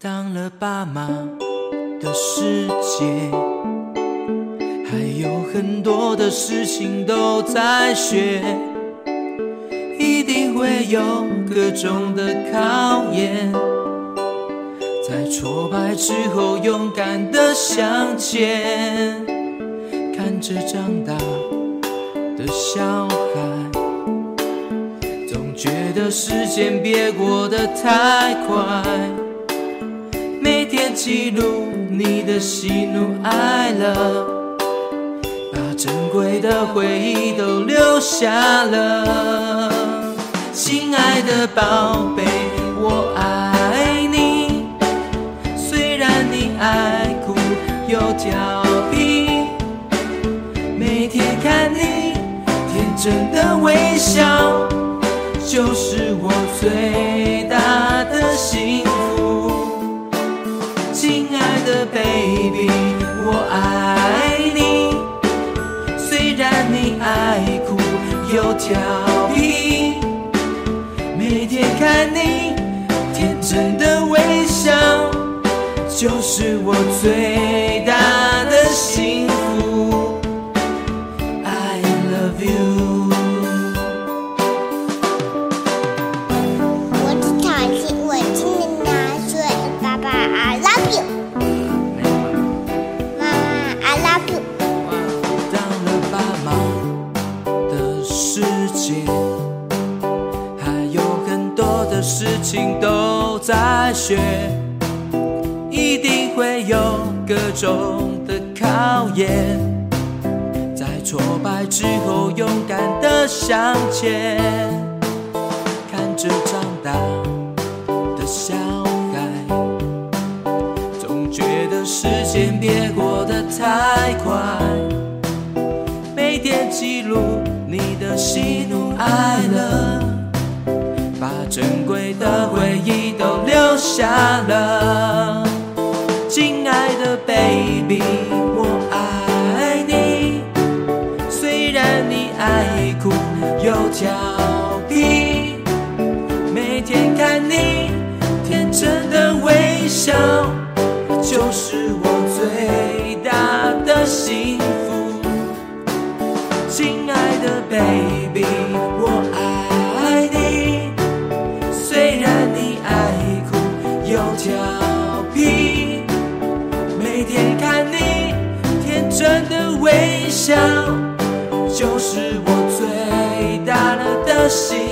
当了爸妈的世界，还有很多的事情都在学，一定会有各种的考验，在挫败之后勇敢的向前，看着长大的小孩，总觉得时间别过得太快。记录你的喜怒哀乐，把珍贵的回忆都留下了。亲爱的宝贝，我爱你。虽然你爱哭又调皮，每天看你天真的微笑，就是我最大的幸福。baby，我爱你。虽然你爱哭又调皮，每天看你天真的微笑，就是我最的事情都在学，一定会有各种的考验，在挫败之后勇敢的向前，看着长大的小孩，总觉得时间别过得太快，每天记录你的喜怒哀乐。珍贵的回忆都留下了，亲爱的 baby，我爱你。虽然你爱哭又调皮，每天看你天真的微笑，就是我最大的幸福。亲爱的 baby，真的微笑，就是我最大的幸。